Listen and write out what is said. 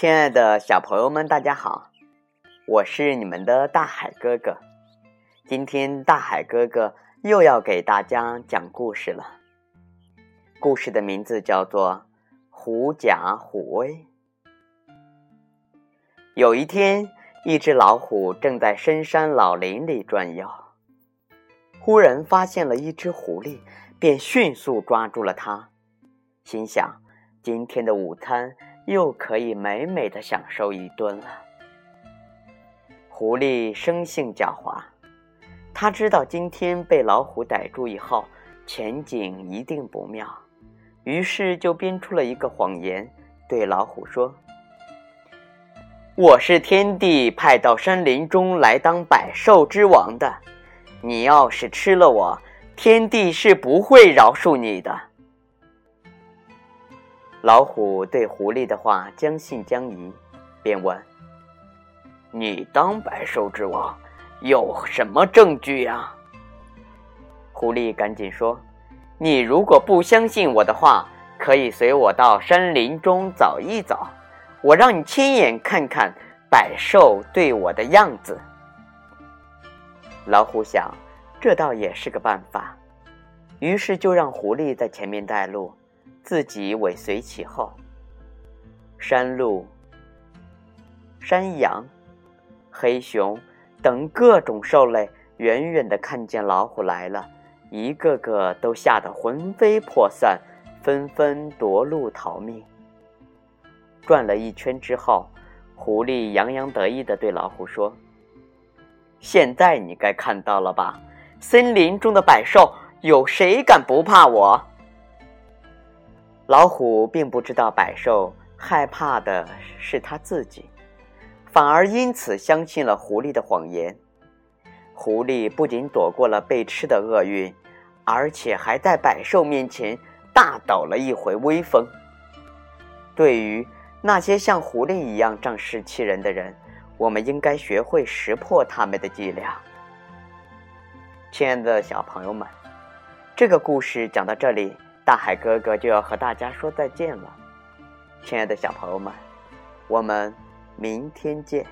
亲爱的小朋友们，大家好，我是你们的大海哥哥。今天大海哥哥又要给大家讲故事了。故事的名字叫做《狐假虎威》。有一天，一只老虎正在深山老林里转悠，忽然发现了一只狐狸，便迅速抓住了它，心想：今天的午餐。又可以美美的享受一顿了。狐狸生性狡猾，他知道今天被老虎逮住以后，前景一定不妙，于是就编出了一个谎言，对老虎说：“我是天帝派到山林中来当百兽之王的，你要是吃了我，天帝是不会饶恕你的。”老虎对狐狸的话将信将疑，便问：“你当百兽之王，有什么证据呀？”狐狸赶紧说：“你如果不相信我的话，可以随我到山林中走一走，我让你亲眼看看百兽对我的样子。”老虎想，这倒也是个办法，于是就让狐狸在前面带路。自己尾随其后。山鹿、山羊、黑熊等各种兽类远远的看见老虎来了，一个个都吓得魂飞魄散，纷纷夺路逃命。转了一圈之后，狐狸洋洋得意的对老虎说：“现在你该看到了吧？森林中的百兽，有谁敢不怕我？”老虎并不知道百兽害怕的是他自己，反而因此相信了狐狸的谎言。狐狸不仅躲过了被吃的厄运，而且还在百兽面前大抖了一回威风。对于那些像狐狸一样仗势欺人的人，我们应该学会识破他们的伎俩。亲爱的小朋友们，这个故事讲到这里。大海哥哥就要和大家说再见了，亲爱的小朋友们，我们明天见。